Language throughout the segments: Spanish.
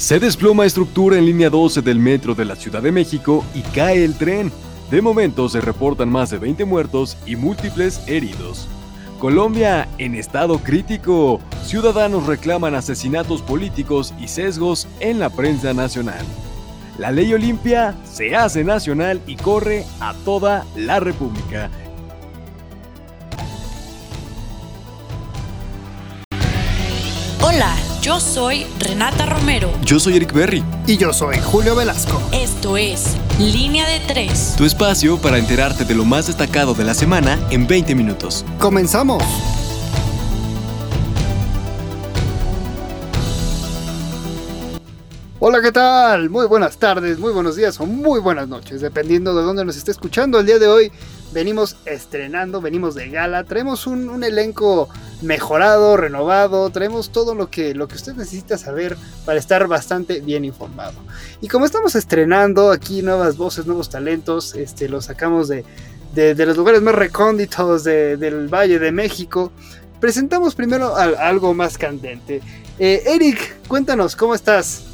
Se desploma estructura en línea 12 del metro de la Ciudad de México y cae el tren. De momento se reportan más de 20 muertos y múltiples heridos. Colombia en estado crítico. Ciudadanos reclaman asesinatos políticos y sesgos en la prensa nacional. La ley Olimpia se hace nacional y corre a toda la República. Yo soy Renata Romero. Yo soy Eric Berry. Y yo soy Julio Velasco. Esto es Línea de Tres. Tu espacio para enterarte de lo más destacado de la semana en 20 minutos. ¡Comenzamos! Hola, ¿qué tal? Muy buenas tardes, muy buenos días o muy buenas noches, dependiendo de dónde nos esté escuchando. El día de hoy venimos estrenando, venimos de gala, traemos un, elenco mejorado, renovado, traemos todo lo que, lo que usted necesita saber para estar bastante bien informado. Y como estamos estrenando aquí nuevas voces, nuevos talentos, este, los sacamos de, los lugares más recónditos del Valle de México, presentamos primero algo más candente. Eh, Eric, cuéntanos, ¿cómo estás?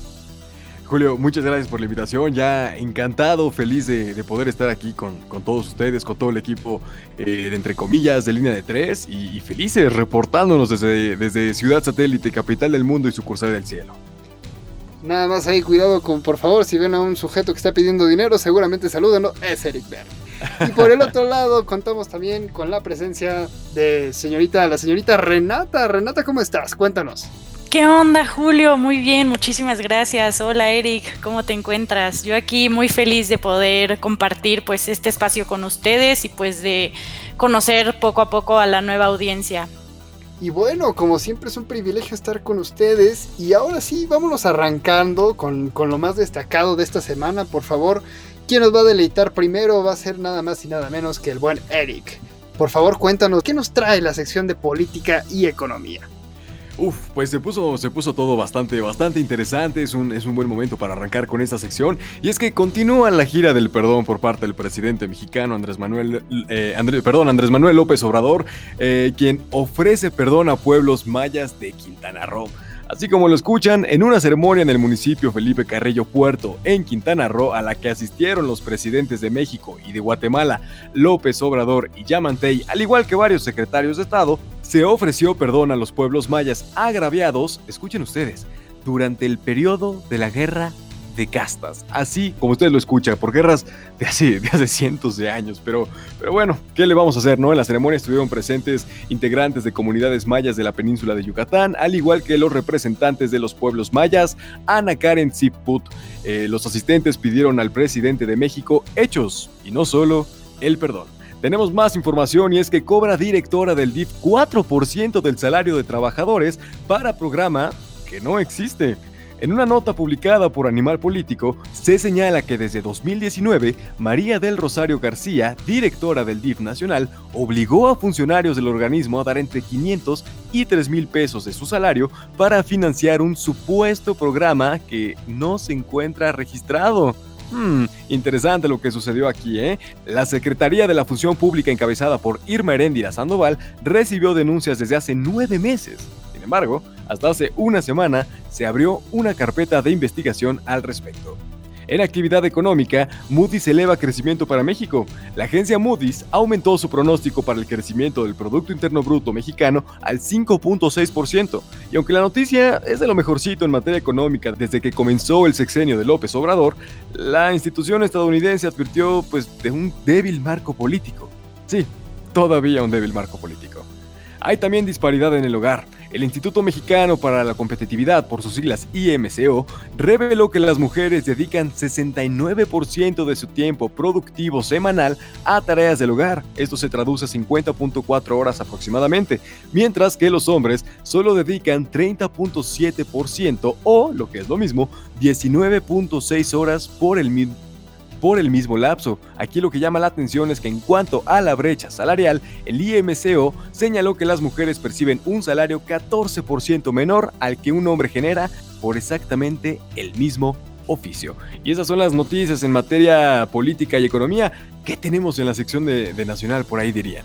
Julio, muchas gracias por la invitación. Ya encantado, feliz de, poder estar aquí con, todos ustedes, con todo el equipo eh, de entre comillas de línea de tres y, felices reportándonos desde, desde Ciudad Satélite, capital del mundo y sucursal del cielo. Nada más ahí, cuidado con, por favor, si ven a un sujeto que está pidiendo dinero, seguramente salúdenlo, es Eric Berg. Y por el otro lado, contamos también con la presencia de señorita, la señorita Renata. Renata, ¿cómo estás? Cuéntanos. ¿Qué onda, Julio? Muy bien, muchísimas gracias. Hola, Eric, ¿cómo te encuentras? Yo aquí muy feliz de poder compartir pues este espacio con ustedes y pues de conocer poco a poco a la nueva audiencia. Y bueno, como siempre es un privilegio estar con ustedes. Y ahora sí, vámonos arrancando con, con lo más destacado de esta semana. Por favor, ¿quién nos va a deleitar primero? Va a ser nada más y nada menos que el buen Eric. Por favor, cuéntanos, ¿qué nos trae la sección de política y economía? Uf, pues se puso, se puso todo bastante, bastante interesante. Es un, es un buen momento para arrancar con esta sección. Y es que continúa la gira del perdón por parte del presidente mexicano Andrés Manuel, eh, perdón, Andrés Manuel López Obrador, eh, quien ofrece perdón a pueblos mayas de Quintana Roo. Así como lo escuchan, en una ceremonia en el municipio Felipe Carrillo Puerto, en Quintana Roo, a la que asistieron los presidentes de México y de Guatemala, López Obrador y Yamantey, al igual que varios secretarios de Estado, se ofreció perdón a los pueblos mayas agraviados, escuchen ustedes, durante el periodo de la guerra de castas. Así como ustedes lo escuchan, por guerras de hace, de hace cientos de años. Pero, pero bueno, ¿qué le vamos a hacer, no? En la ceremonia estuvieron presentes integrantes de comunidades mayas de la península de Yucatán, al igual que los representantes de los pueblos mayas, Ana Karen Ziput. Eh, los asistentes pidieron al presidente de México hechos y no solo el perdón. Tenemos más información y es que cobra directora del DIF 4% del salario de trabajadores para programa que no existe. En una nota publicada por Animal Político, se señala que desde 2019, María del Rosario García, directora del DIF nacional, obligó a funcionarios del organismo a dar entre 500 y 3 mil pesos de su salario para financiar un supuesto programa que no se encuentra registrado. Hmm, interesante lo que sucedió aquí, ¿eh? La Secretaría de la Función Pública encabezada por Irma Heréndira Sandoval recibió denuncias desde hace nueve meses. Sin embargo, hasta hace una semana se abrió una carpeta de investigación al respecto. En actividad económica, Moody's eleva crecimiento para México. La agencia Moody's aumentó su pronóstico para el crecimiento del Producto Interno Bruto mexicano al 5.6%. Y aunque la noticia es de lo mejorcito en materia económica desde que comenzó el sexenio de López Obrador, la institución estadounidense advirtió pues de un débil marco político. Sí, todavía un débil marco político. Hay también disparidad en el hogar. El Instituto Mexicano para la Competitividad, por sus siglas IMCO, reveló que las mujeres dedican 69% de su tiempo productivo semanal a tareas del hogar. Esto se traduce a 50.4 horas aproximadamente, mientras que los hombres solo dedican 30.7% o, lo que es lo mismo, 19.6 horas por el mismo por el mismo lapso. Aquí lo que llama la atención es que en cuanto a la brecha salarial, el IMCO señaló que las mujeres perciben un salario 14% menor al que un hombre genera por exactamente el mismo oficio. Y esas son las noticias en materia política y economía. ¿Qué tenemos en la sección de, de Nacional por ahí dirían?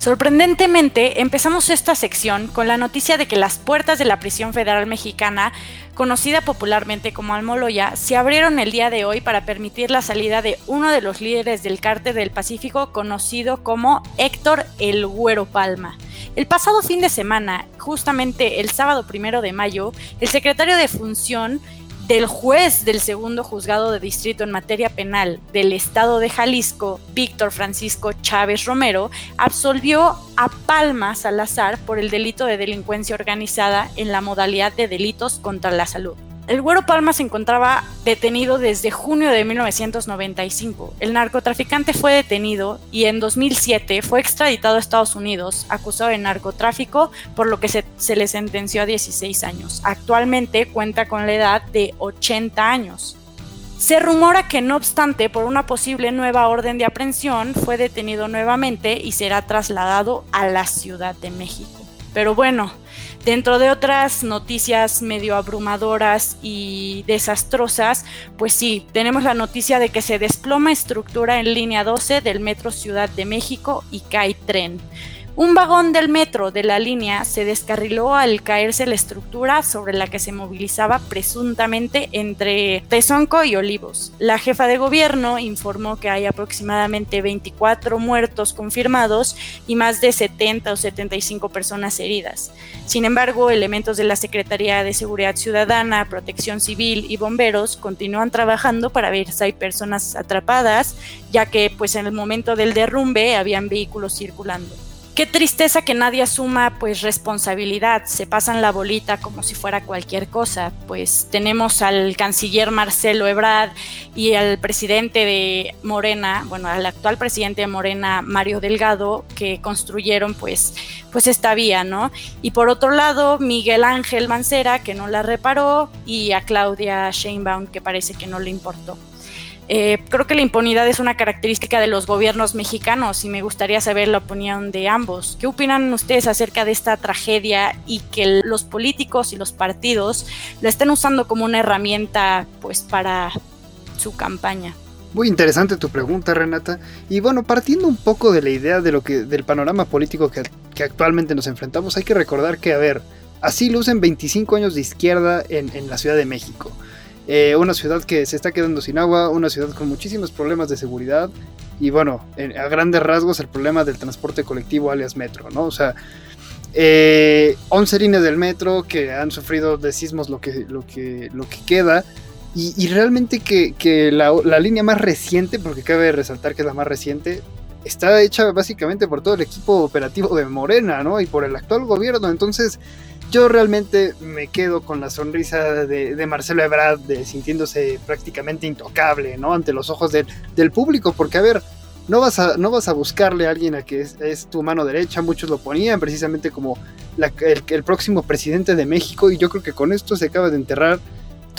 Sorprendentemente, empezamos esta sección con la noticia de que las puertas de la prisión federal mexicana conocida popularmente como Almoloya, se abrieron el día de hoy para permitir la salida de uno de los líderes del cártel del Pacífico conocido como Héctor El Güero Palma. El pasado fin de semana, justamente el sábado primero de mayo, el secretario de Función del juez del segundo juzgado de distrito en materia penal del estado de Jalisco, Víctor Francisco Chávez Romero, absolvió a Palma Salazar por el delito de delincuencia organizada en la modalidad de delitos contra la salud. El Güero Palma se encontraba detenido desde junio de 1995. El narcotraficante fue detenido y en 2007 fue extraditado a Estados Unidos acusado de narcotráfico, por lo que se, se, le sentenció a 16 años. Actualmente cuenta con la edad de 80 años. Se rumora que no obstante, por una posible nueva orden de aprehensión, fue detenido nuevamente y será trasladado a la Ciudad de México. Pero bueno, Dentro de otras noticias medio abrumadoras y desastrosas, pues sí, tenemos la noticia de que se desploma estructura en línea 12 del Metro Ciudad de México y cae tren. Un vagón del metro de la línea se descarriló al caerse la estructura sobre la que se movilizaba presuntamente entre Tezonco y Olivos. La jefa de gobierno informó que hay aproximadamente 24 muertos confirmados y más de 70 o 75 personas heridas. Sin embargo, elementos de la Secretaría de Seguridad Ciudadana, Protección Civil y bomberos continúan trabajando para ver si hay personas atrapadas, ya que pues en el momento del derrumbe habían vehículos circulando. Qué tristeza que nadie asuma pues responsabilidad, se pasan la bolita como si fuera cualquier cosa. Pues tenemos al canciller Marcelo Ebrard y al presidente de Morena, bueno, al actual presidente de Morena Mario Delgado que construyeron pues pues esta vía, ¿no? Y por otro lado, Miguel Ángel Mancera que no la reparó y a Claudia Sheinbaum que parece que no le importó. Eh, creo que la impunidad es una característica de los gobiernos mexicanos y me gustaría saber la opinión de ambos. ¿Qué opinan ustedes acerca de esta tragedia y que los políticos y los partidos la estén usando como una herramienta pues para su campaña? Muy interesante tu pregunta, Renata. Y bueno, partiendo un poco de la idea de lo que, del panorama político que, que actualmente nos enfrentamos, hay que recordar que, a ver, así lucen 25 años de izquierda en, en la Ciudad de México. Eh, una ciudad que se está quedando sin agua, una ciudad con muchísimos problemas de seguridad y bueno, a grandes rasgos el problema del transporte colectivo alias metro, ¿no? O sea, 11 eh, líneas del metro que han sufrido de sismos lo que, lo que, lo que queda y, realmente que, la, la, línea más reciente, porque cabe resaltar que es la más reciente, está hecha básicamente por todo el equipo operativo de Morena, ¿no? Y por el actual gobierno, entonces yo realmente me quedo con la sonrisa de, Marcelo Ebrard, de, sintiéndose prácticamente intocable, ¿no? Ante los ojos del público, porque a ver, no vas a, no vas a buscarle a alguien a que es, tu mano derecha, muchos lo ponían precisamente como el, el, próximo presidente de México, y yo creo que con esto se acaba de enterrar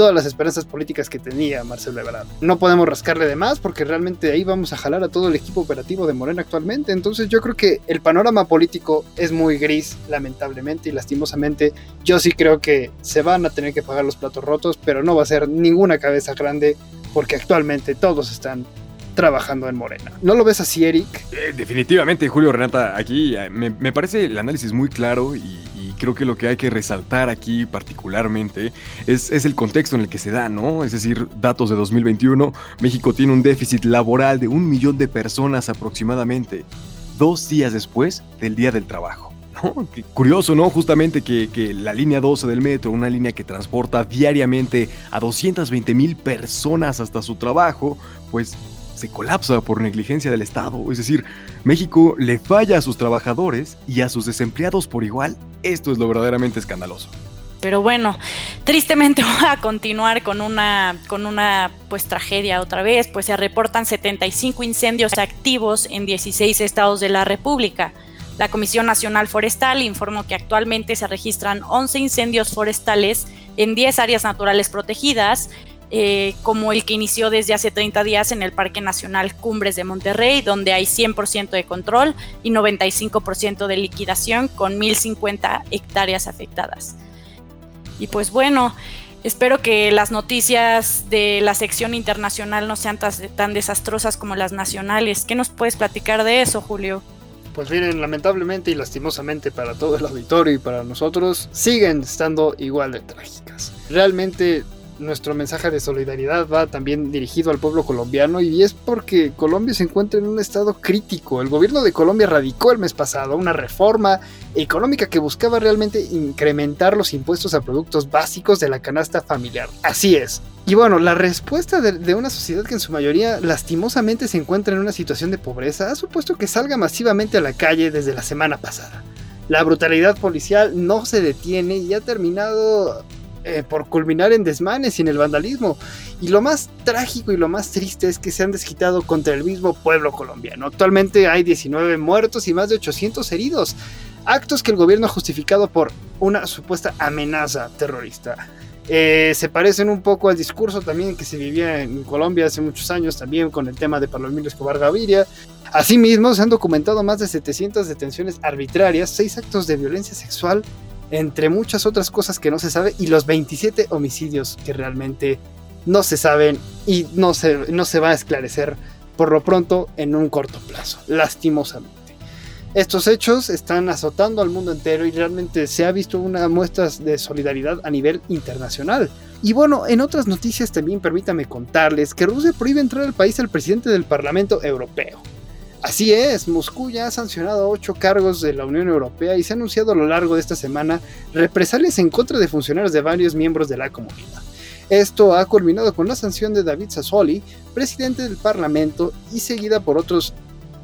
todas las esperanzas políticas que tenía Marcelo Ebrard. No podemos rascarle de más porque realmente ahí vamos a jalar a todo el equipo operativo de Morena actualmente. Entonces yo creo que el panorama político es muy gris, lamentablemente y lastimosamente. Yo sí creo que se van a tener que pagar los platos rotos, pero no va a ser ninguna cabeza grande porque actualmente todos están trabajando en Morena. ¿No lo ves así, Eric? Eh, definitivamente, Julio Renata, aquí eh, me, me, parece el análisis muy claro y, creo que lo que hay que resaltar aquí particularmente es, es, el contexto en el que se da, ¿no? Es decir, datos de 2021, México tiene un déficit laboral de un millón de personas aproximadamente, dos días después del Día del Trabajo. curioso, ¿no? Justamente que, que, la línea 12 del metro, una línea que transporta diariamente a 220 mil personas hasta su trabajo, pues se colapsa por negligencia del Estado. Es decir, México le falla a sus trabajadores y a sus desempleados por igual. Esto es lo verdaderamente escandaloso. Pero bueno, tristemente voy a continuar con una, con una pues tragedia otra vez, pues se reportan 75 incendios activos en 16 estados de la República. La Comisión Nacional Forestal informó que actualmente se registran 11 incendios forestales en 10 áreas naturales protegidas, eh, como el que inició desde hace 30 días en el Parque Nacional Cumbres de Monterrey, donde hay 100% de control y 95% de liquidación con 1.050 hectáreas afectadas. Y pues bueno, espero que las noticias de la sección internacional no sean tan desastrosas como las nacionales. ¿Qué nos puedes platicar de eso, Julio? Pues miren, lamentablemente y lastimosamente para todo el auditorio y para nosotros, siguen estando igual de trágicas. realmente nuestro mensaje de solidaridad va también dirigido al pueblo colombiano y es porque Colombia se encuentra en un estado crítico. El gobierno de Colombia radicó el mes pasado una reforma económica que buscaba realmente incrementar los impuestos a productos básicos de la canasta familiar. Así es. Y bueno, la respuesta de, una sociedad que en su mayoría lastimosamente se encuentra en una situación de pobreza ha supuesto que salga masivamente a la calle desde la semana pasada. La brutalidad policial no se detiene y ha terminado eh, por culminar en desmanes y en el vandalismo. Y lo más trágico y lo más triste es que se han desquitado contra el mismo pueblo colombiano. Actualmente hay 19 muertos y más de 800 heridos. Actos que el gobierno ha justificado por una supuesta amenaza terrorista. Eh, se parecen un poco al discurso también que se vivía en Colombia hace muchos años, también con el tema de Palomino Escobar Gaviria. Asimismo, se han documentado más de 700 detenciones arbitrarias, 6 actos de violencia sexual entre muchas otras cosas que no se sabe, y los 27 homicidios que realmente no se saben y no se, no se va a esclarecer por lo pronto en un corto plazo, lastimosamente. Estos hechos están azotando al mundo entero y realmente se ha visto una muestra de solidaridad a nivel internacional. Y bueno, en otras noticias también permítame contarles que Rusia prohíbe entrar al país al presidente del Parlamento Europeo. Así es, Moscú ya ha sancionado ocho cargos de la Unión Europea y se ha anunciado a lo largo de esta semana represalias en contra de funcionarios de varios miembros de la comunidad. Esto ha culminado con la sanción de David Sassoli, presidente del Parlamento, y seguida por otros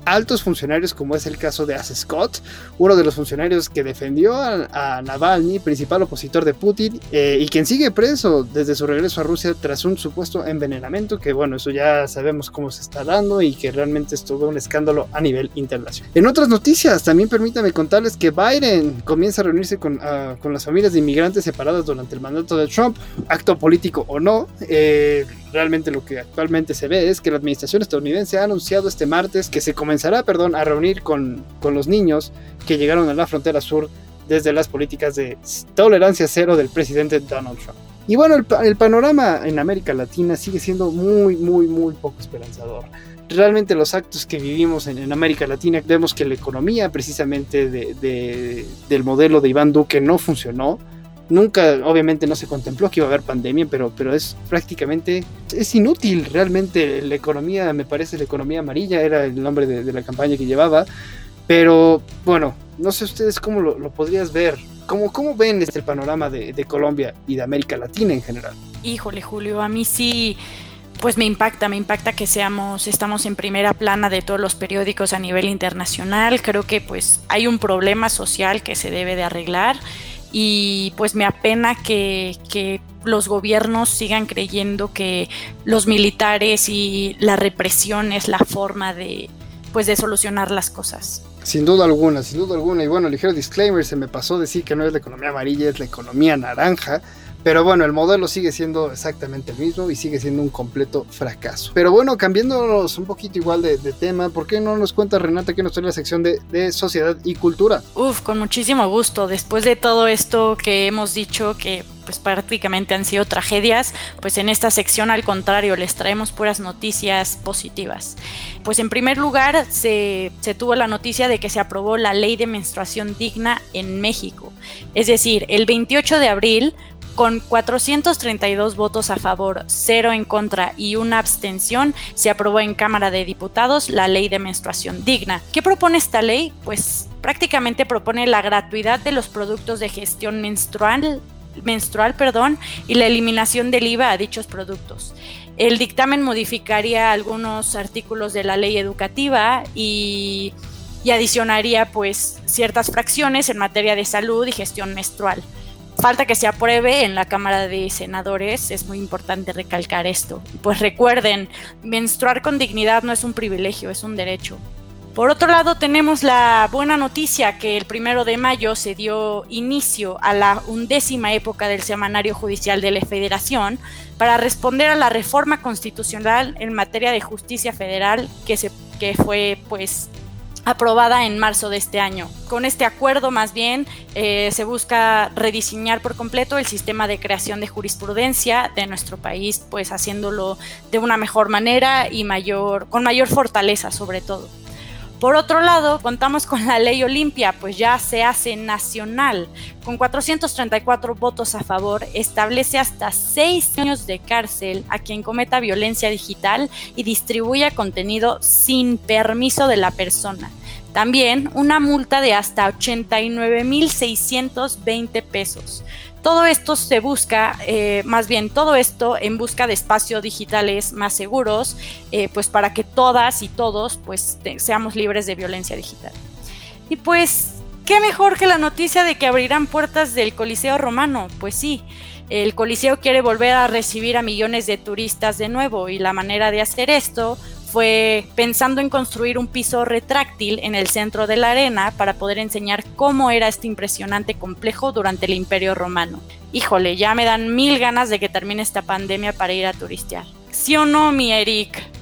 altos funcionarios, como es el caso de As Scott, uno de los funcionarios que defendió a, Navalny, principal opositor de Putin, eh, y quien sigue preso desde su regreso a Rusia tras un supuesto envenenamiento, que bueno, eso ya sabemos cómo se está dando y que realmente es todo un escándalo a nivel internacional. En otras noticias, también permítame contarles que Biden comienza a reunirse con, ah, con las familias de inmigrantes separadas durante el mandato de Trump, acto político o no. Eh, realmente lo que actualmente se ve es que la administración estadounidense ha anunciado este martes que se comenzará perdón, a reunir con, con los niños que llegaron a la frontera sur desde las políticas de tolerancia cero del presidente Donald Trump. Y bueno, el, panorama en América Latina sigue siendo muy, muy, muy poco esperanzador. Realmente los actos que vivimos en, América Latina, vemos que la economía precisamente de, del modelo de Iván Duque no funcionó Nunca, obviamente, no se contempló que iba a haber pandemia, pero, pero es prácticamente, es inútil realmente. La economía, me parece, la economía amarilla era el nombre de, la campaña que llevaba. Pero bueno, no sé ustedes cómo lo, podrías ver. ¿Cómo, ¿Cómo ven este panorama de, de Colombia y de América Latina en general? Híjole, Julio, a mí sí pues me impacta, me impacta que seamos, estamos en primera plana de todos los periódicos a nivel internacional. Creo que pues hay un problema social que se debe de arreglar y pues me apena que, los gobiernos sigan creyendo que los militares y la represión es la forma de pues de solucionar las cosas. Sin duda alguna, sin duda alguna. Y bueno, ligero disclaimer, se me pasó decir que no es la economía amarilla, es la economía naranja. Pero bueno, el modelo sigue siendo exactamente el mismo y sigue siendo un completo fracaso. Pero bueno, cambiándonos un poquito igual de, tema, ¿por qué no nos cuenta Renata que nos trae la sección de, de, sociedad y cultura? Uf, con muchísimo gusto. Después de todo esto que hemos dicho que pues prácticamente han sido tragedias, pues en esta sección al contrario les traemos puras noticias positivas. Pues en primer lugar se, se, tuvo la noticia de que se aprobó la ley de menstruación digna en México. Es decir, el 28 de abril con 432 votos a favor, 0 en contra y una abstención, se aprobó en Cámara de Diputados la ley de menstruación digna. ¿Qué propone esta ley? Pues prácticamente propone la gratuidad de los productos de gestión menstrual menstrual perdón, y la eliminación del IVA a dichos productos. El dictamen modificaría algunos artículos de la ley educativa y, y adicionaría pues ciertas fracciones en materia de salud y gestión menstrual falta que se apruebe en la Cámara de Senadores, es muy importante recalcar esto. Pues recuerden, menstruar con dignidad no es un privilegio, es un derecho. Por otro lado, tenemos la buena noticia que el primero de mayo se dio inicio a la undécima época del Semanario Judicial de la Federación para responder a la reforma constitucional en materia de justicia federal que, se, que fue pues aprobada en marzo de este año. Con este acuerdo, más bien, eh, se busca rediseñar por completo el sistema de creación de jurisprudencia de nuestro país, pues haciéndolo de una mejor manera y mayor, con mayor fortaleza sobre todo. Por otro lado, contamos con la ley Olimpia, pues ya se hace nacional. Con 434 votos a favor, establece hasta seis años de cárcel a quien cometa violencia digital y distribuya contenido sin permiso de la persona. También una multa de hasta 89.620 pesos. Todo esto se busca, eh, más bien todo esto en busca de espacios digitales más seguros, eh, pues para que todas y todos pues seamos libres de violencia digital. Y pues, ¿qué mejor que la noticia de que abrirán puertas del Coliseo Romano? Pues sí, el Coliseo quiere volver a recibir a millones de turistas de nuevo y la manera de hacer esto fue pensando en construir un piso retráctil en el centro de la arena para poder enseñar cómo era este impresionante complejo durante el Imperio Romano. Híjole, ya me dan mil ganas de que termine esta pandemia para ir a turistear. ¿Sí o no, mi Eric?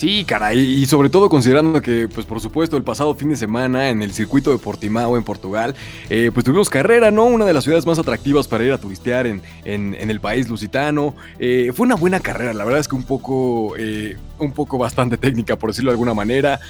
Sí, caray, y sobre todo considerando que, pues por supuesto, el pasado fin de semana en el circuito de Portimao en Portugal, eh, pues tuvimos carrera, ¿no? Una de las ciudades más atractivas para ir a turistear en, en, el país lusitano. Eh, fue una buena carrera, la verdad es que un poco, eh, un poco bastante técnica, por decirlo de alguna manera.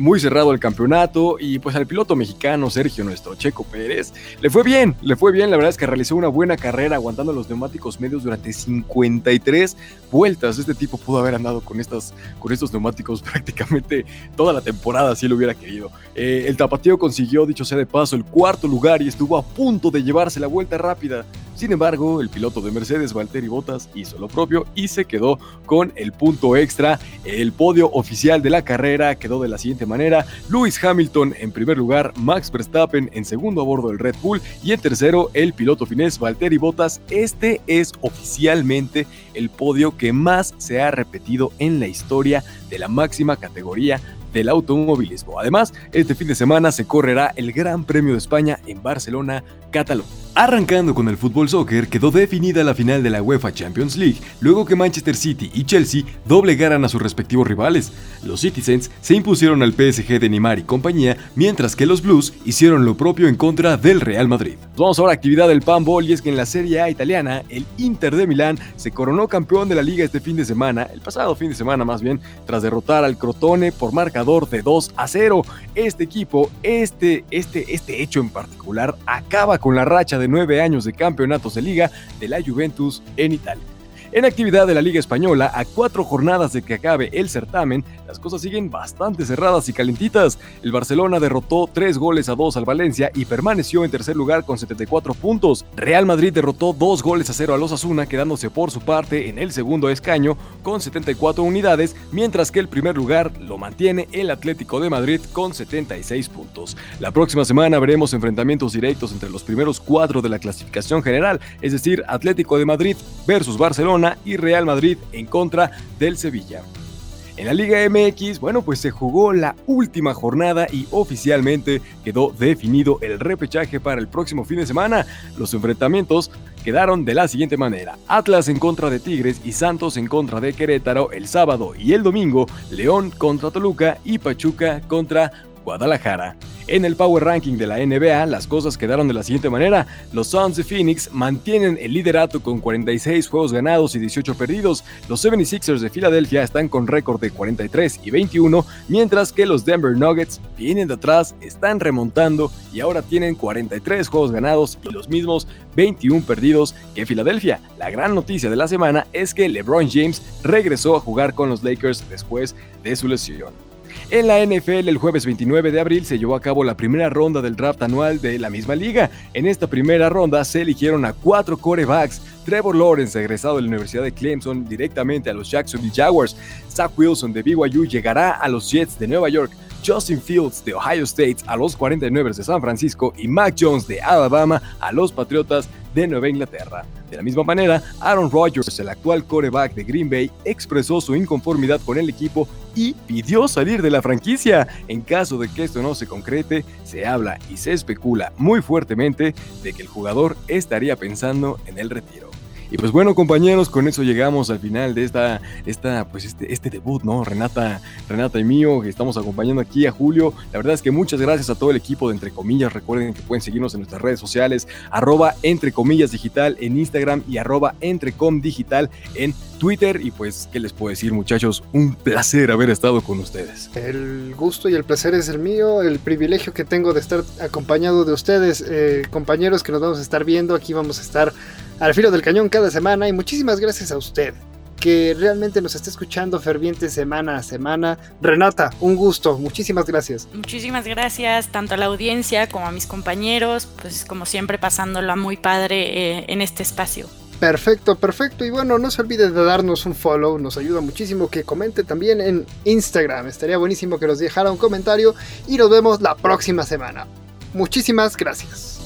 muy cerrado el campeonato y pues al piloto mexicano Sergio, nuestro Checo Pérez, le fue bien, le fue bien, la verdad es que realizó una buena carrera aguantando los neumáticos medios durante 53 vueltas. Este tipo pudo haber andado con estas, con estos neumáticos prácticamente toda la temporada si él hubiera querido. Eh, el tapatío consiguió, dicho sea de paso, el cuarto lugar y estuvo a punto de llevarse la vuelta rápida. Sin embargo, el piloto de Mercedes, Valtteri Bottas, hizo lo propio y se quedó con el punto extra. El podio oficial de la carrera quedó de la siguiente manera: Lewis Hamilton en primer lugar, Max Verstappen en segundo a bordo del Red Bull y en tercero el piloto finés Valtteri Bottas. Este es oficialmente el podio que más se ha repetido en la historia de la máxima categoría del automovilismo. Además, este fin de semana se correrá el Gran Premio de España en Barcelona, Cataluña. Arrancando con el fútbol soccer, quedó definida la final de la UEFA Champions League, luego que Manchester City y Chelsea doblegaran a sus respectivos rivales. Los Citizens se impusieron al PSG de Neymar y compañía, mientras que los Blues hicieron lo propio en contra del Real Madrid. Vamos ahora a actividad del panball y es que en la Serie A italiana, el Inter de Milán se coronó campeón de la liga este fin de semana, el pasado fin de semana más bien, tras derrotar al Crotone por de 2 a 0. Este equipo, este, este, este hecho en particular, acaba con la racha de nueve años de campeonatos de liga de la Juventus en Italia. En actividad de la Liga Española, a cuatro jornadas de que acabe el certamen, las cosas siguen bastante cerradas y calentitas. El Barcelona derrotó tres goles a dos al Valencia y permaneció en tercer lugar con 74 puntos. Real Madrid derrotó dos goles a cero a los Asuna, quedándose por su parte en el segundo escaño con 74 unidades, mientras que el primer lugar lo mantiene el Atlético de Madrid con 76 puntos. La próxima semana veremos enfrentamientos directos entre los primeros cuatro de la clasificación general, es decir, Atlético de Madrid versus Barcelona y Real Madrid en contra del Sevilla. En la Liga MX, bueno, pues se jugó la última jornada y oficialmente quedó definido el repechaje para el próximo fin de semana. Los enfrentamientos quedaron de la siguiente manera. Atlas en contra de Tigres y Santos en contra de Querétaro el sábado y el domingo, León contra Toluca y Pachuca contra Guadalajara. En el Power Ranking de la NBA, las cosas quedaron de la siguiente manera. Los Suns de Phoenix mantienen el liderato con 46 juegos ganados y 18 perdidos. Los 76ers de Filadelfia están con récord de 43 y 21, mientras que los Denver Nuggets vienen de atrás, están remontando y ahora tienen 43 juegos ganados y los mismos 21 perdidos que Filadelfia. La gran noticia de la semana es que LeBron James regresó a jugar con los Lakers después de su lesión. En la NFL, el jueves 29 de abril se llevó a cabo la primera ronda del draft anual de la misma liga. En esta primera ronda se eligieron a cuatro corebacks. Trevor Lawrence, egresado de la Universidad de Clemson, directamente a los Jacksonville Jaguars. Zach Wilson de BYU llegará a los Jets de Nueva York. Justin Fields de Ohio State a los 49 de San Francisco y Mac Jones de Alabama a los Patriotas de Nueva Inglaterra. De la misma manera, Aaron Rodgers, el actual coreback de Green Bay, expresó su inconformidad con el equipo y pidió salir de la franquicia. En caso de que esto no se concrete, se habla y se especula muy fuertemente de que el jugador estaría pensando en el retiro. Y pues bueno, compañeros, con eso llegamos al final de esta, esta pues este, este debut, ¿no? Renata, Renata y mío, que estamos acompañando aquí a Julio. La verdad es que muchas gracias a todo el equipo de Entre Comillas. Recuerden que pueden seguirnos en nuestras redes sociales, arroba Entre Comillas Digital en Instagram y arroba Entrecom Digital en Twitter. Y pues, ¿qué les puedo decir, muchachos? Un placer haber estado con ustedes. El gusto y el placer es el mío, el privilegio que tengo de estar acompañado de ustedes, eh, compañeros que nos vamos a estar viendo. Aquí vamos a estar al filo del cañón cada semana. Y muchísimas gracias a usted que realmente nos está escuchando ferviente semana a semana. Renata, un gusto, muchísimas gracias. Muchísimas gracias tanto a la audiencia como a mis compañeros, pues como siempre pasándola muy padre eh, en este espacio. Perfecto, perfecto. Y bueno, no se olvide de darnos un follow, nos ayuda muchísimo que comente también en Instagram. Estaría buenísimo que nos dejara un comentario y nos vemos la próxima semana. Muchísimas gracias.